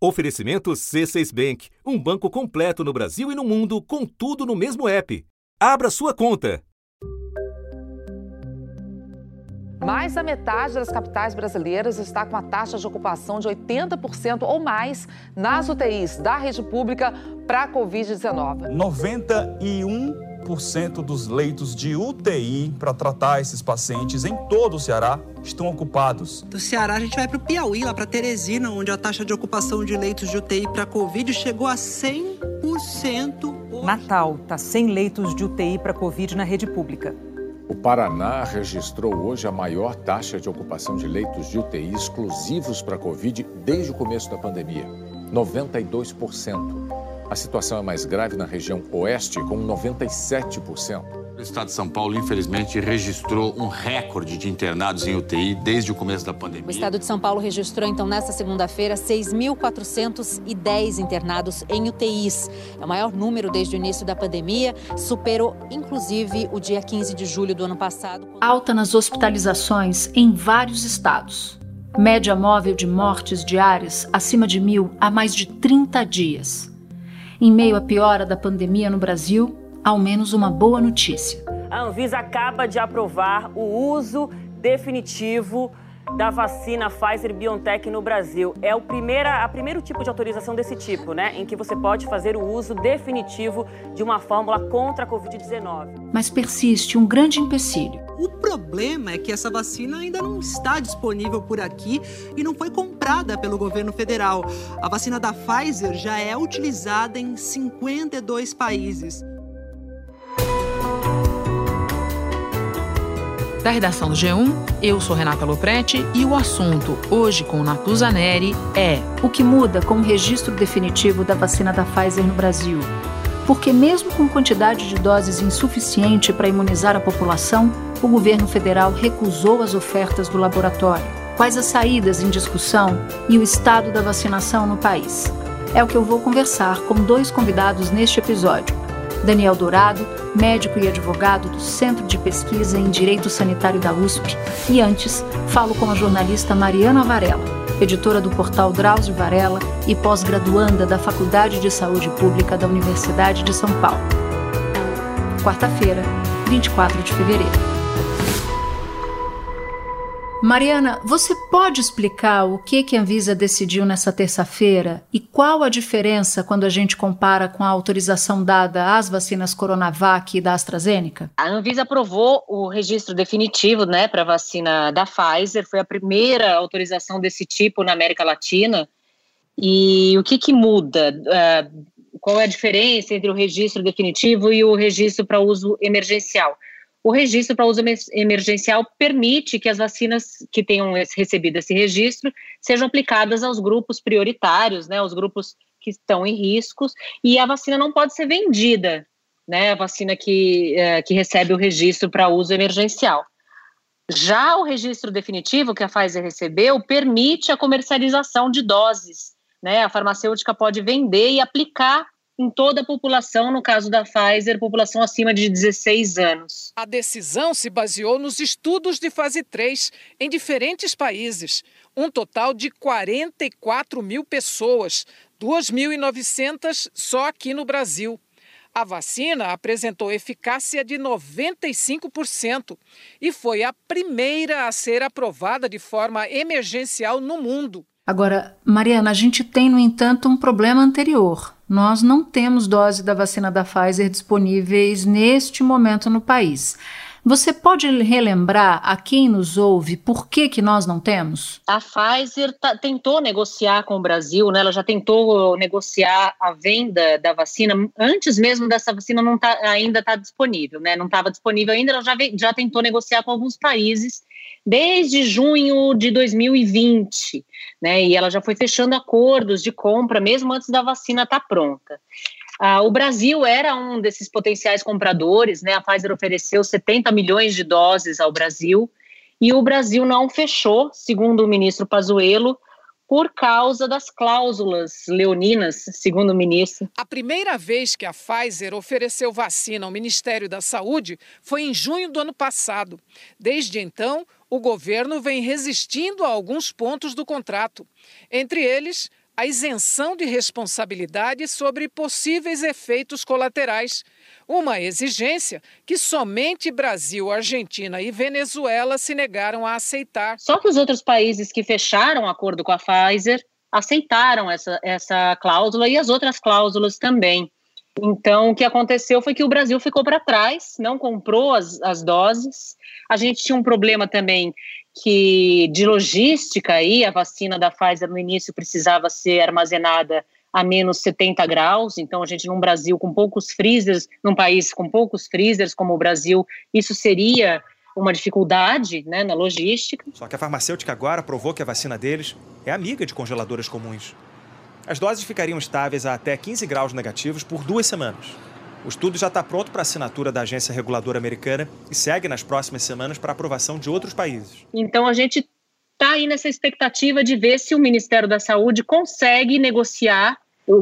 Oferecimento C6 Bank, um banco completo no Brasil e no mundo, com tudo no mesmo app. Abra sua conta. Mais da metade das capitais brasileiras está com a taxa de ocupação de 80% ou mais nas UTIs da rede pública para a Covid-19. 91% dos leitos de UTI para tratar esses pacientes em todo o Ceará estão ocupados. Do Ceará, a gente vai para o Piauí, lá para Teresina, onde a taxa de ocupação de leitos de UTI para Covid chegou a 100%. Hoje. Natal está sem leitos de UTI para Covid na rede pública. O Paraná registrou hoje a maior taxa de ocupação de leitos de UTI exclusivos para Covid desde o começo da pandemia 92%. A situação é mais grave na região oeste, com 97%. O estado de São Paulo, infelizmente, registrou um recorde de internados em UTI desde o começo da pandemia. O estado de São Paulo registrou, então, nesta segunda-feira, 6.410 internados em UTIs. É o maior número desde o início da pandemia, superou, inclusive, o dia 15 de julho do ano passado. Alta nas hospitalizações em vários estados. Média móvel de mortes diárias acima de mil há mais de 30 dias. Em meio à piora da pandemia no Brasil, ao menos uma boa notícia. A Anvisa acaba de aprovar o uso definitivo da vacina Pfizer BioNTech no Brasil. É o primeira, a primeiro tipo de autorização desse tipo, né? Em que você pode fazer o uso definitivo de uma fórmula contra a Covid-19. Mas persiste um grande empecilho. O problema é que essa vacina ainda não está disponível por aqui e não foi comprada pelo governo federal. A vacina da Pfizer já é utilizada em 52 países. Da redação do G1, eu sou Renata Loprete e o assunto hoje com Natuza Neri é o que muda com o registro definitivo da vacina da Pfizer no Brasil. Porque mesmo com quantidade de doses insuficiente para imunizar a população, o governo federal recusou as ofertas do laboratório. Quais as saídas em discussão e o estado da vacinação no país? É o que eu vou conversar com dois convidados neste episódio. Daniel Dourado, médico e advogado do Centro de Pesquisa em Direito Sanitário da USP. E antes, falo com a jornalista Mariana Varela, editora do portal Drauzio Varela e pós-graduanda da Faculdade de Saúde Pública da Universidade de São Paulo. Quarta-feira, 24 de fevereiro. Mariana, você pode explicar o que, que a Anvisa decidiu nessa terça-feira e qual a diferença quando a gente compara com a autorização dada às vacinas Coronavac e da AstraZeneca? A Anvisa aprovou o registro definitivo né, para a vacina da Pfizer, foi a primeira autorização desse tipo na América Latina. E o que, que muda? Uh, qual é a diferença entre o registro definitivo e o registro para uso emergencial? O registro para uso emergencial permite que as vacinas que tenham recebido esse registro sejam aplicadas aos grupos prioritários, né, aos grupos que estão em riscos, e a vacina não pode ser vendida, né, a vacina que, é, que recebe o registro para uso emergencial. Já o registro definitivo que a Pfizer recebeu permite a comercialização de doses. Né? A farmacêutica pode vender e aplicar em toda a população, no caso da Pfizer, população acima de 16 anos. A decisão se baseou nos estudos de fase 3 em diferentes países. Um total de 44 mil pessoas, 2.900 só aqui no Brasil. A vacina apresentou eficácia de 95% e foi a primeira a ser aprovada de forma emergencial no mundo. Agora, Mariana, a gente tem, no entanto, um problema anterior. Nós não temos dose da vacina da Pfizer disponíveis neste momento no país. Você pode relembrar a quem nos ouve por que, que nós não temos? A Pfizer tentou negociar com o Brasil, né? ela já tentou negociar a venda da vacina antes mesmo dessa vacina não tá, ainda estar tá disponível, né? não estava disponível ainda, ela já, já tentou negociar com alguns países desde junho de 2020, né? E ela já foi fechando acordos de compra mesmo antes da vacina estar tá pronta. Ah, o Brasil era um desses potenciais compradores, né? A Pfizer ofereceu 70 milhões de doses ao Brasil e o Brasil não fechou, segundo o ministro Pazuello, por causa das cláusulas leoninas, segundo o ministro. A primeira vez que a Pfizer ofereceu vacina ao Ministério da Saúde foi em junho do ano passado. Desde então, o governo vem resistindo a alguns pontos do contrato, entre eles a isenção de responsabilidade sobre possíveis efeitos colaterais. Uma exigência que somente Brasil, Argentina e Venezuela se negaram a aceitar. Só que os outros países que fecharam acordo com a Pfizer aceitaram essa, essa cláusula e as outras cláusulas também. Então, o que aconteceu foi que o Brasil ficou para trás, não comprou as, as doses. A gente tinha um problema também que de logística aí, a vacina da Pfizer no início precisava ser armazenada a menos 70 graus, então a gente num Brasil com poucos freezers, num país com poucos freezers como o Brasil, isso seria uma dificuldade né, na logística. Só que a farmacêutica agora provou que a vacina deles é amiga de congeladoras comuns. As doses ficariam estáveis a até 15 graus negativos por duas semanas. O estudo já está pronto para assinatura da agência reguladora americana e segue nas próximas semanas para aprovação de outros países. Então a gente está aí nessa expectativa de ver se o Ministério da Saúde consegue negociar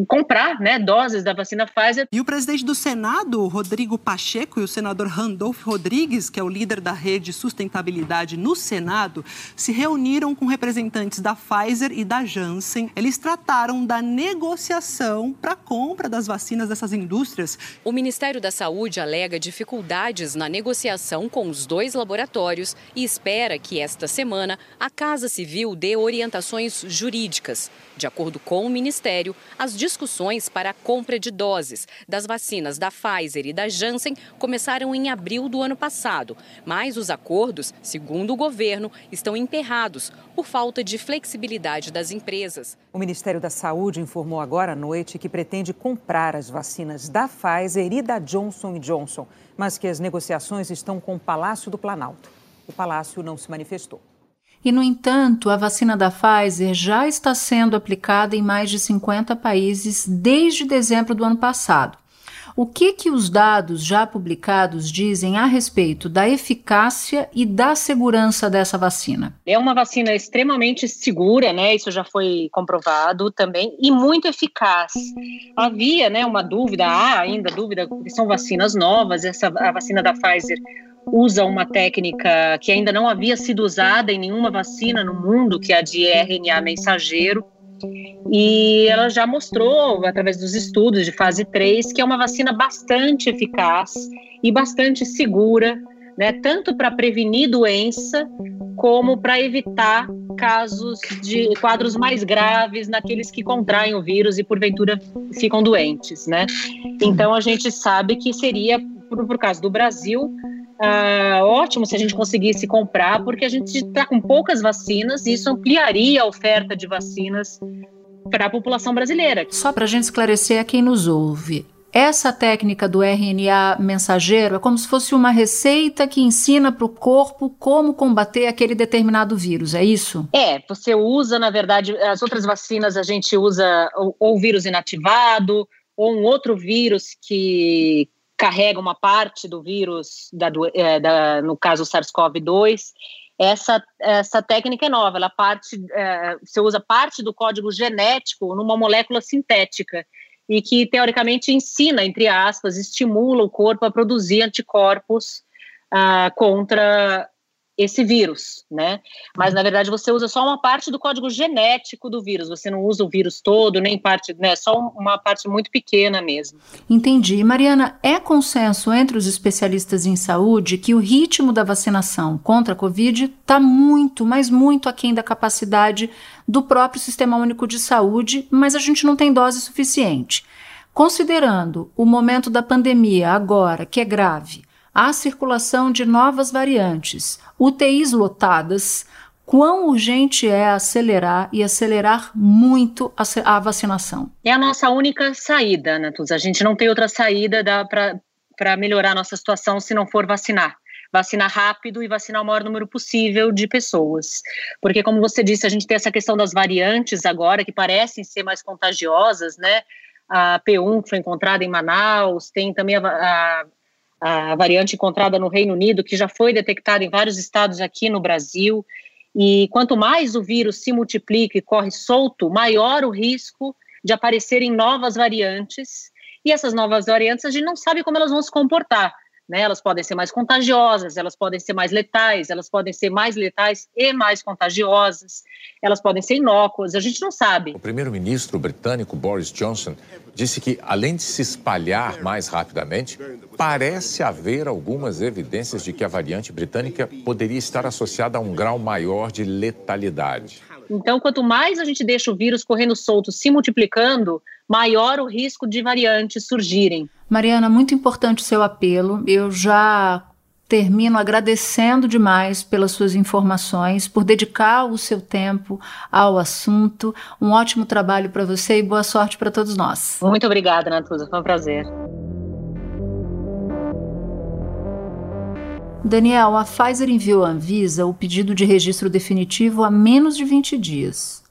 comprar né, doses da vacina Pfizer. E o presidente do Senado, Rodrigo Pacheco, e o senador Randolph Rodrigues, que é o líder da rede Sustentabilidade no Senado, se reuniram com representantes da Pfizer e da Janssen. Eles trataram da negociação para a compra das vacinas dessas indústrias. O Ministério da Saúde alega dificuldades na negociação com os dois laboratórios e espera que esta semana a Casa Civil dê orientações jurídicas. De acordo com o Ministério, as discussões para a compra de doses das vacinas da Pfizer e da Janssen começaram em abril do ano passado, mas os acordos, segundo o governo, estão emperrados por falta de flexibilidade das empresas. O Ministério da Saúde informou agora à noite que pretende comprar as vacinas da Pfizer e da Johnson Johnson, mas que as negociações estão com o Palácio do Planalto. O Palácio não se manifestou. E, no entanto, a vacina da Pfizer já está sendo aplicada em mais de 50 países desde dezembro do ano passado. O que que os dados já publicados dizem a respeito da eficácia e da segurança dessa vacina? É uma vacina extremamente segura, né? Isso já foi comprovado também e muito eficaz. Havia, né, uma dúvida, há ainda dúvida, porque são vacinas novas. Essa a vacina da Pfizer usa uma técnica que ainda não havia sido usada em nenhuma vacina no mundo, que é a de RNA mensageiro. E ela já mostrou, através dos estudos de fase 3, que é uma vacina bastante eficaz e bastante segura, né, tanto para prevenir doença como para evitar casos de quadros mais graves naqueles que contraem o vírus e porventura ficam doentes, né? Então a gente sabe que seria, por, por caso do Brasil, ah, ótimo se a gente conseguisse comprar, porque a gente está com poucas vacinas e isso ampliaria a oferta de vacinas para a população brasileira. Só para a gente esclarecer a quem nos ouve. Essa técnica do RNA mensageiro é como se fosse uma receita que ensina para o corpo como combater aquele determinado vírus, é isso? É, você usa, na verdade, as outras vacinas a gente usa ou, vírus inativado, ou um outro vírus que, carrega uma parte do vírus, da, é, da, no caso SARS-CoV-2. Essa, essa técnica é nova, ela parte, é, você usa parte do código genético numa molécula sintética e que teoricamente ensina, entre aspas, estimula o corpo a produzir anticorpos ah, contra esse vírus, né? Mas na verdade você usa só uma parte do código genético do vírus, você não usa o vírus todo, nem parte, né? Só uma parte muito pequena mesmo. Entendi. Mariana, é consenso entre os especialistas em saúde que o ritmo da vacinação contra a Covid está muito, mas muito aquém da capacidade do próprio Sistema Único de Saúde, mas a gente não tem dose suficiente. Considerando o momento da pandemia agora, que é grave, a circulação de novas variantes, UTIs lotadas, quão urgente é acelerar e acelerar muito a, a vacinação? É a nossa única saída, Natuza. A gente não tem outra saída para melhorar a nossa situação se não for vacinar vacinar rápido e vacinar o maior número possível de pessoas. Porque, como você disse, a gente tem essa questão das variantes agora, que parecem ser mais contagiosas, né? A P1 que foi encontrada em Manaus, tem também a, a a variante encontrada no Reino Unido, que já foi detectada em vários estados aqui no Brasil. E quanto mais o vírus se multiplica e corre solto, maior o risco de aparecerem novas variantes. E essas novas variantes a gente não sabe como elas vão se comportar. Né? Elas podem ser mais contagiosas, elas podem ser mais letais, elas podem ser mais letais e mais contagiosas, elas podem ser inócuas, a gente não sabe. O primeiro-ministro britânico Boris Johnson disse que, além de se espalhar mais rapidamente, parece haver algumas evidências de que a variante britânica poderia estar associada a um grau maior de letalidade. Então, quanto mais a gente deixa o vírus correndo solto, se multiplicando, maior o risco de variantes surgirem. Mariana, muito importante o seu apelo. Eu já termino agradecendo demais pelas suas informações, por dedicar o seu tempo ao assunto. Um ótimo trabalho para você e boa sorte para todos nós. Muito obrigada, Natuza. Foi um prazer. Daniel, a Pfizer enviou à Anvisa o pedido de registro definitivo há menos de 20 dias.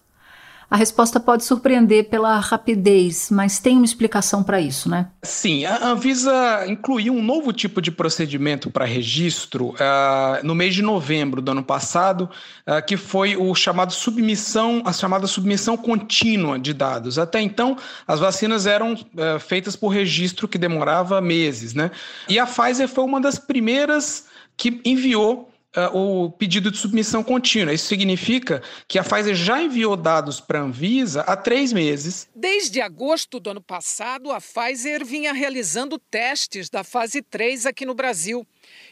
A resposta pode surpreender pela rapidez, mas tem uma explicação para isso, né? Sim, a Anvisa incluiu um novo tipo de procedimento para registro uh, no mês de novembro do ano passado, uh, que foi o chamado submissão, a chamada submissão contínua de dados. Até então, as vacinas eram uh, feitas por registro que demorava meses, né? E a Pfizer foi uma das primeiras que enviou o pedido de submissão contínua. Isso significa que a Pfizer já enviou dados para a Anvisa há três meses. Desde agosto do ano passado, a Pfizer vinha realizando testes da fase 3 aqui no Brasil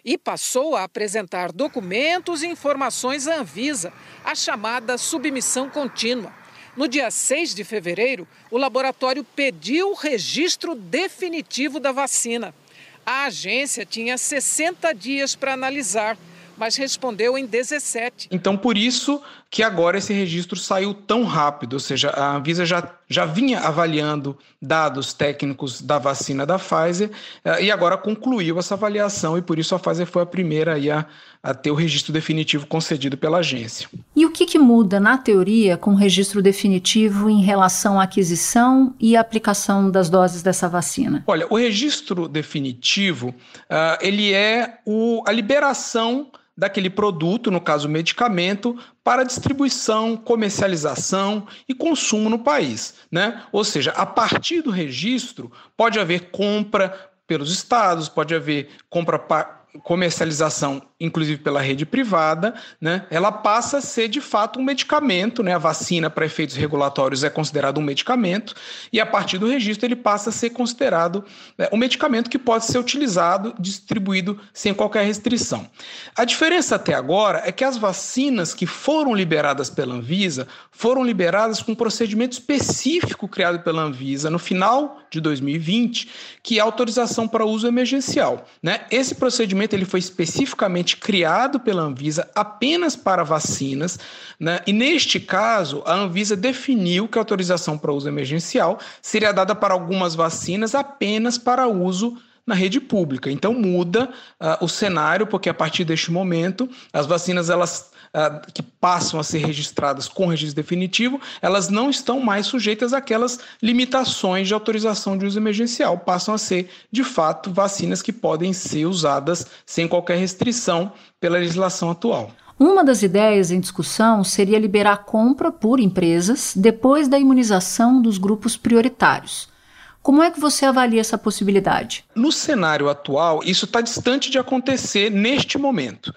e passou a apresentar documentos e informações à Anvisa, a chamada submissão contínua. No dia 6 de fevereiro, o laboratório pediu o registro definitivo da vacina. A agência tinha 60 dias para analisar mas respondeu em 17. Então, por isso que agora esse registro saiu tão rápido, ou seja, a Anvisa já, já vinha avaliando dados técnicos da vacina da Pfizer eh, e agora concluiu essa avaliação e por isso a Pfizer foi a primeira a, a ter o registro definitivo concedido pela agência. E o que, que muda na teoria com o registro definitivo em relação à aquisição e aplicação das doses dessa vacina? Olha, o registro definitivo uh, ele é o, a liberação daquele produto, no caso medicamento, para distribuição, comercialização e consumo no país. Né? Ou seja, a partir do registro pode haver compra pelos estados, pode haver compra comercialização, inclusive pela rede privada, né, ela passa a ser de fato um medicamento, né, a vacina para efeitos regulatórios é considerado um medicamento e a partir do registro ele passa a ser considerado né, um medicamento que pode ser utilizado, distribuído sem qualquer restrição. A diferença até agora é que as vacinas que foram liberadas pela Anvisa foram liberadas com um procedimento específico criado pela Anvisa no final de 2020, que é a autorização para uso emergencial, né? Esse procedimento ele foi especificamente criado pela Anvisa apenas para vacinas, né? e neste caso, a Anvisa definiu que a autorização para uso emergencial seria dada para algumas vacinas apenas para uso na rede pública. Então muda uh, o cenário, porque a partir deste momento as vacinas elas uh, que passam a ser registradas com registro definitivo, elas não estão mais sujeitas àquelas limitações de autorização de uso emergencial, passam a ser, de fato, vacinas que podem ser usadas sem qualquer restrição pela legislação atual. Uma das ideias em discussão seria liberar a compra por empresas depois da imunização dos grupos prioritários. Como é que você avalia essa possibilidade? No cenário atual, isso está distante de acontecer neste momento.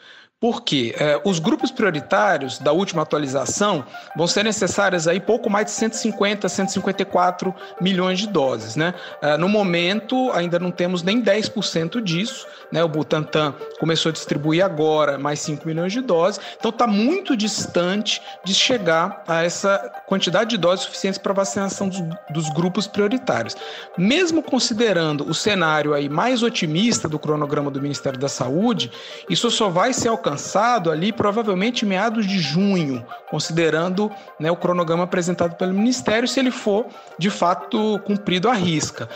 Porque é, os grupos prioritários da última atualização vão ser necessárias aí pouco mais de 150, 154 milhões de doses. Né? É, no momento, ainda não temos nem 10% disso. Né? O Butantan começou a distribuir agora mais 5 milhões de doses. Então está muito distante de chegar a essa quantidade de doses suficientes para vacinação dos, dos grupos prioritários. Mesmo considerando o cenário aí mais otimista do cronograma do Ministério da Saúde, isso só vai ser alcançado alcançado ali provavelmente meados de junho, considerando né, o cronograma apresentado pelo Ministério, se ele for de fato cumprido à risca.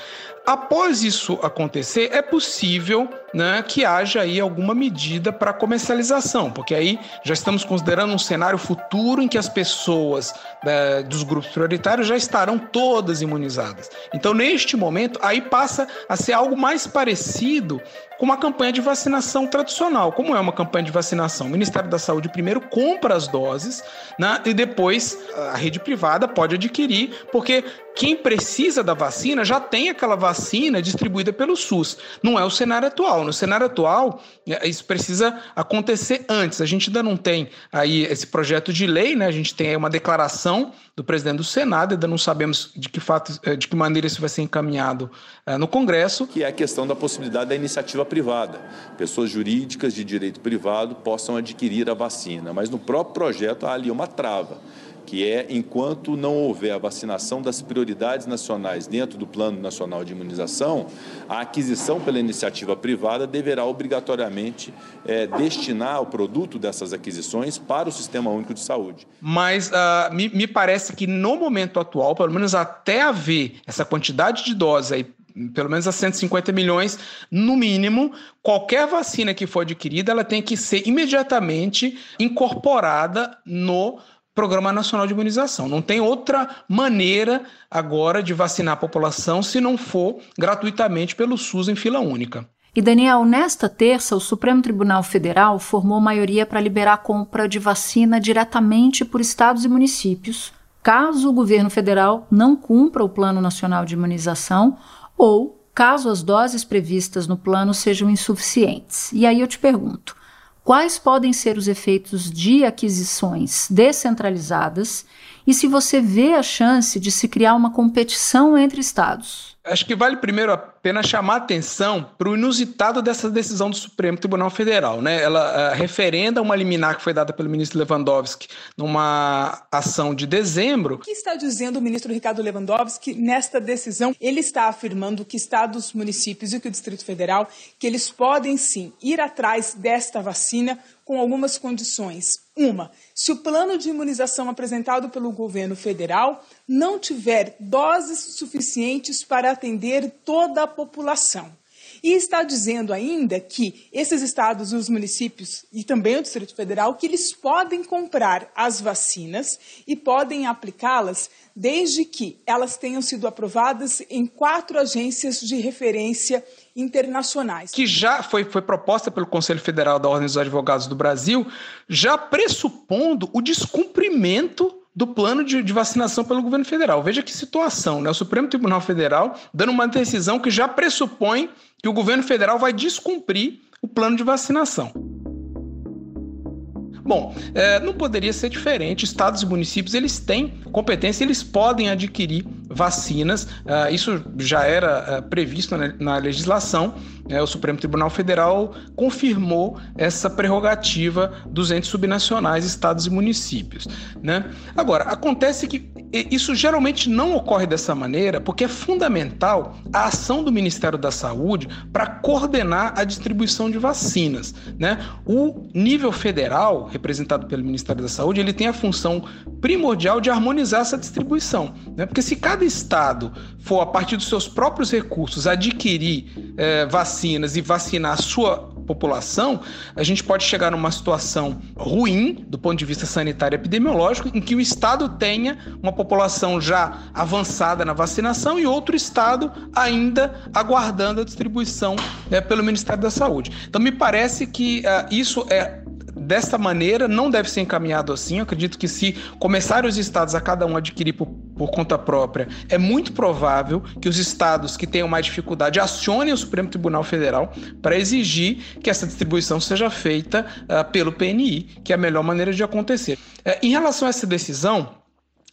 Após isso acontecer, é possível né, que haja aí alguma medida para comercialização, porque aí já estamos considerando um cenário futuro em que as pessoas né, dos grupos prioritários já estarão todas imunizadas. Então, neste momento, aí passa a ser algo mais parecido com uma campanha de vacinação tradicional. Como é uma campanha de vacinação? O Ministério da Saúde primeiro compra as doses né, e depois a rede privada pode adquirir, porque quem precisa da vacina já tem aquela vacina distribuída pelo SUS. Não é o cenário atual. No cenário atual, é, isso precisa acontecer antes. A gente ainda não tem aí esse projeto de lei, né? A gente tem aí uma declaração do presidente do Senado, ainda não sabemos de que fato, eh, de que maneira isso vai ser encaminhado uh, no Congresso. Que é a questão da possibilidade da iniciativa privada. Pessoas jurídicas de direito privado possam adquirir a vacina, mas no próprio projeto há ali uma trava que é enquanto não houver a vacinação das prioridades nacionais dentro do Plano Nacional de Imunização, a aquisição pela iniciativa privada deverá obrigatoriamente é, destinar o produto dessas aquisições para o Sistema Único de Saúde. Mas uh, me, me parece que no momento atual, pelo menos até haver essa quantidade de doses aí pelo menos a 150 milhões, no mínimo, qualquer vacina que for adquirida, ela tem que ser imediatamente incorporada no Programa Nacional de Imunização. Não tem outra maneira agora de vacinar a população se não for gratuitamente pelo SUS em fila única. E Daniel, nesta terça, o Supremo Tribunal Federal formou maioria para liberar a compra de vacina diretamente por estados e municípios, caso o governo federal não cumpra o Plano Nacional de Imunização ou caso as doses previstas no plano sejam insuficientes. E aí eu te pergunto: quais podem ser os efeitos de aquisições descentralizadas e se você vê a chance de se criar uma competição entre estados. Acho que vale primeiro a pena chamar atenção para o inusitado dessa decisão do Supremo Tribunal Federal. Né? Ela uh, referenda uma liminar que foi dada pelo ministro Lewandowski numa ação de dezembro. O que está dizendo o ministro Ricardo Lewandowski nesta decisão? Ele está afirmando que estados, municípios e que o Distrito Federal que eles podem sim ir atrás desta vacina com algumas condições. Uma, se o plano de imunização apresentado pelo governo federal não tiver doses suficientes para atender toda a população. E está dizendo ainda que esses estados, os municípios e também o Distrito Federal, que eles podem comprar as vacinas e podem aplicá-las desde que elas tenham sido aprovadas em quatro agências de referência internacionais. Que já foi, foi proposta pelo Conselho Federal da Ordem dos Advogados do Brasil, já pressupondo o descumprimento do plano de, de, vacinação pelo governo federal. Veja que situação, né? O Supremo Tribunal Federal dando uma decisão que já pressupõe que o governo federal vai descumprir o plano de vacinação. Bom, é, não poderia ser diferente. Estados e municípios eles têm competência, eles podem adquirir vacinas. Uh, isso já era uh, previsto na, na legislação. Uh, o Supremo Tribunal Federal confirmou essa prerrogativa dos entes subnacionais, estados e municípios. Né? Agora, acontece que isso geralmente não ocorre dessa maneira, porque é fundamental a ação do Ministério da Saúde para coordenar a distribuição de vacinas. Né? O nível federal, representado pelo Ministério da Saúde, ele tem a função primordial de harmonizar essa distribuição. Né? Porque se cada estado for, a partir dos seus próprios recursos, adquirir é, vacinas e vacinar a sua população, a gente pode chegar numa situação ruim do ponto de vista sanitário e epidemiológico, em que o estado tenha uma população já avançada na vacinação e outro estado ainda aguardando a distribuição é, pelo Ministério da Saúde. Então, me parece que uh, isso é desta maneira, não deve ser encaminhado assim. Eu acredito que se começarem os estados a cada um adquirir por, por conta própria, é muito provável que os estados que tenham mais dificuldade acionem o Supremo Tribunal Federal para exigir que essa distribuição seja feita uh, pelo PNI, que é a melhor maneira de acontecer. Uh, em relação a essa decisão,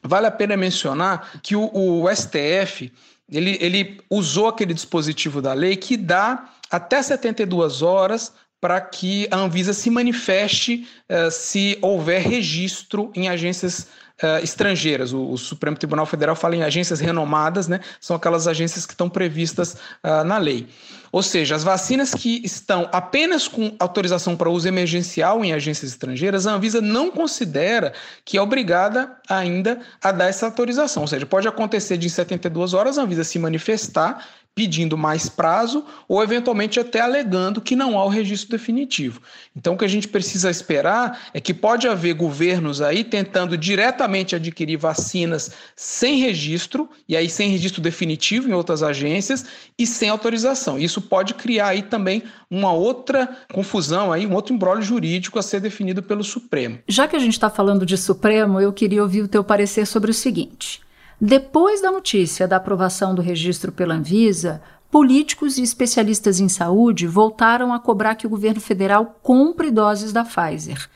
vale a pena mencionar que o, o STF ele, ele usou aquele dispositivo da lei que dá até 72 horas para que a Anvisa se manifeste uh, se houver registro em agências uh, estrangeiras. O, o, Supremo Tribunal Federal fala em agências renomadas, né? São aquelas agências que estão previstas uh, na lei. Ou seja, as vacinas que estão apenas com autorização para uso emergencial em agências estrangeiras, a Anvisa não considera que é obrigada ainda a dar essa autorização. Ou seja, pode acontecer de em 72 horas a Anvisa se manifestar pedindo mais prazo ou eventualmente até alegando que não há o registro definitivo. Então o que a gente precisa esperar é que pode haver governos aí tentando diretamente adquirir vacinas sem registro e aí sem registro definitivo em outras agências e sem autorização. Isso pode criar aí também uma outra confusão aí, um outro embrólio jurídico a ser definido pelo Supremo. Já que a gente está falando de Supremo, eu queria ouvir o teu parecer sobre o seguinte. Depois da notícia da aprovação do registro pela Anvisa, políticos e especialistas em saúde voltaram a cobrar que o governo federal compre doses da Pfizer.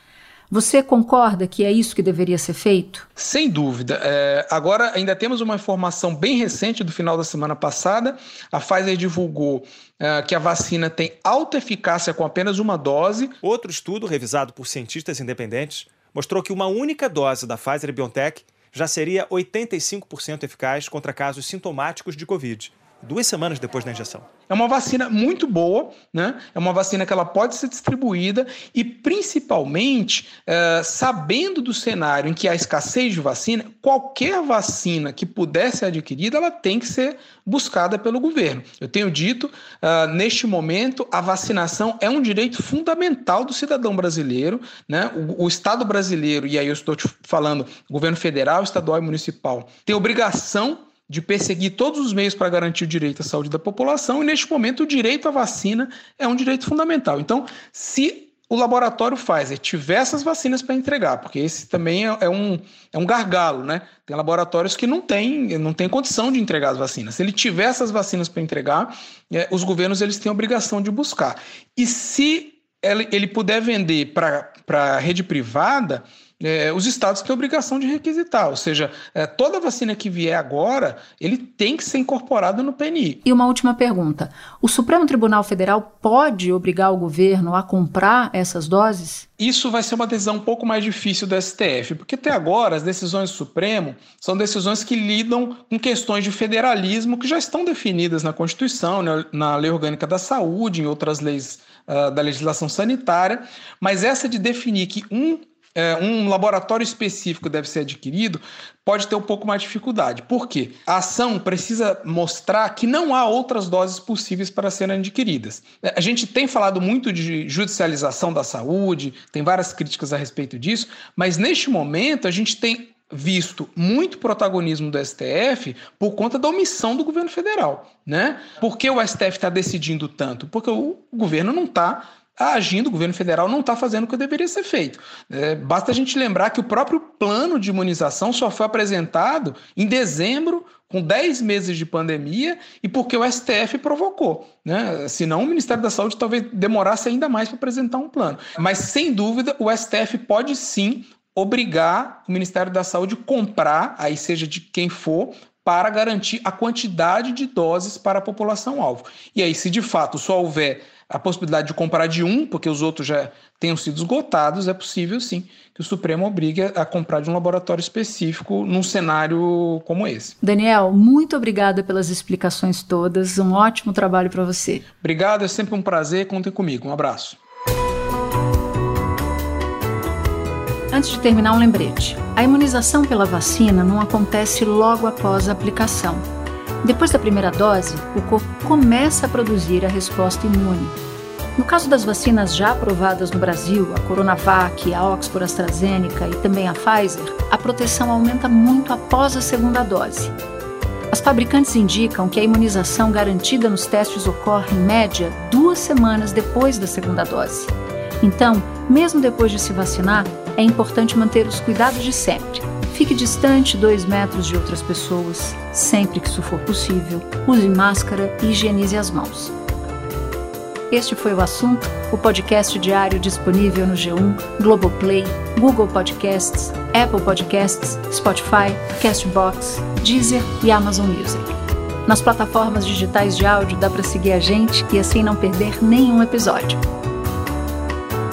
Você concorda que é isso que deveria ser feito? Sem dúvida. É, agora, ainda temos uma informação bem recente do final da semana passada. A Pfizer divulgou é, que a vacina tem alta eficácia com apenas uma dose. Outro estudo, revisado por cientistas independentes, mostrou que uma única dose da Pfizer BioNTech já seria 85% eficaz contra casos sintomáticos de Covid duas semanas depois da injeção. É uma vacina muito boa, né? É uma vacina que ela pode ser distribuída e, principalmente, é, sabendo do cenário em que há escassez de vacina, qualquer vacina que puder ser adquirida, ela tem que ser buscada pelo governo. Eu tenho dito, uh, neste momento, a vacinação é um direito fundamental do cidadão brasileiro, né? O, o Estado brasileiro, e aí eu estou te falando, governo federal, estadual e municipal, tem obrigação de perseguir todos os meios para garantir o direito à saúde da população, e neste momento o direito à vacina é um direito fundamental. Então, se o laboratório Pfizer tiver essas vacinas para entregar, porque esse também é, é, um, é um gargalo, né? Tem laboratórios que não têm não tem condição de entregar as vacinas. Se ele tiver essas vacinas para entregar, é, os governos eles têm a obrigação de buscar. E se ele, ele puder vender para a rede privada, é, os estados têm obrigação de requisitar, ou seja, é, toda vacina que vier agora, ele tem que ser incorporado no PNI. E uma última pergunta: o Supremo Tribunal Federal pode obrigar o governo a comprar essas doses? Isso vai ser uma decisão um pouco mais difícil do STF, porque até agora as decisões do Supremo são decisões que lidam com questões de federalismo que já estão definidas na Constituição, né, na Lei Orgânica da Saúde, em outras leis uh, da legislação sanitária, mas essa de definir que um é, um laboratório específico deve ser adquirido, pode ter um pouco mais de dificuldade. Por quê? A ação precisa mostrar que não há outras doses possíveis para serem adquiridas. É, a gente tem falado muito de judicialização da saúde, tem várias críticas a respeito disso, mas neste momento a gente tem visto muito protagonismo do STF por conta da omissão do governo federal, né? Por que o STF está decidindo tanto? Porque o governo não está Agindo, o governo federal não está fazendo o que deveria ser feito. É, basta a gente lembrar que o próprio plano de imunização só foi apresentado em dezembro, com 10 meses de pandemia, e porque o STF provocou. Né? Senão o Ministério da Saúde talvez demorasse ainda mais para apresentar um plano. Mas, sem dúvida, o STF pode sim obrigar o Ministério da Saúde a comprar, aí seja de quem for, para garantir a quantidade de doses para a população-alvo. E aí, se de fato só houver a possibilidade de comprar de um, porque os outros já tenham sido esgotados, é possível sim que o Supremo obrigue a comprar de um laboratório específico num cenário como esse. Daniel, muito obrigada pelas explicações todas. Um ótimo trabalho para você. Obrigado, é sempre um prazer. Contem comigo. Um abraço. Antes de terminar, um lembrete: a imunização pela vacina não acontece logo após a aplicação. Depois da primeira dose, o corpo começa a produzir a resposta imune. No caso das vacinas já aprovadas no Brasil, a Coronavac, a Oxford AstraZeneca e também a Pfizer, a proteção aumenta muito após a segunda dose. As fabricantes indicam que a imunização garantida nos testes ocorre, em média, duas semanas depois da segunda dose. Então, mesmo depois de se vacinar, é importante manter os cuidados de sempre. Fique distante dois metros de outras pessoas, sempre que isso for possível. Use máscara e higienize as mãos. Este foi o assunto, o podcast diário disponível no G1, Globoplay, Google Podcasts, Apple Podcasts, Spotify, Castbox, Deezer e Amazon Music. Nas plataformas digitais de áudio dá para seguir a gente e assim não perder nenhum episódio.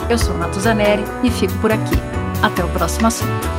Eu sou Natuzaneri e fico por aqui. Até o próximo assunto.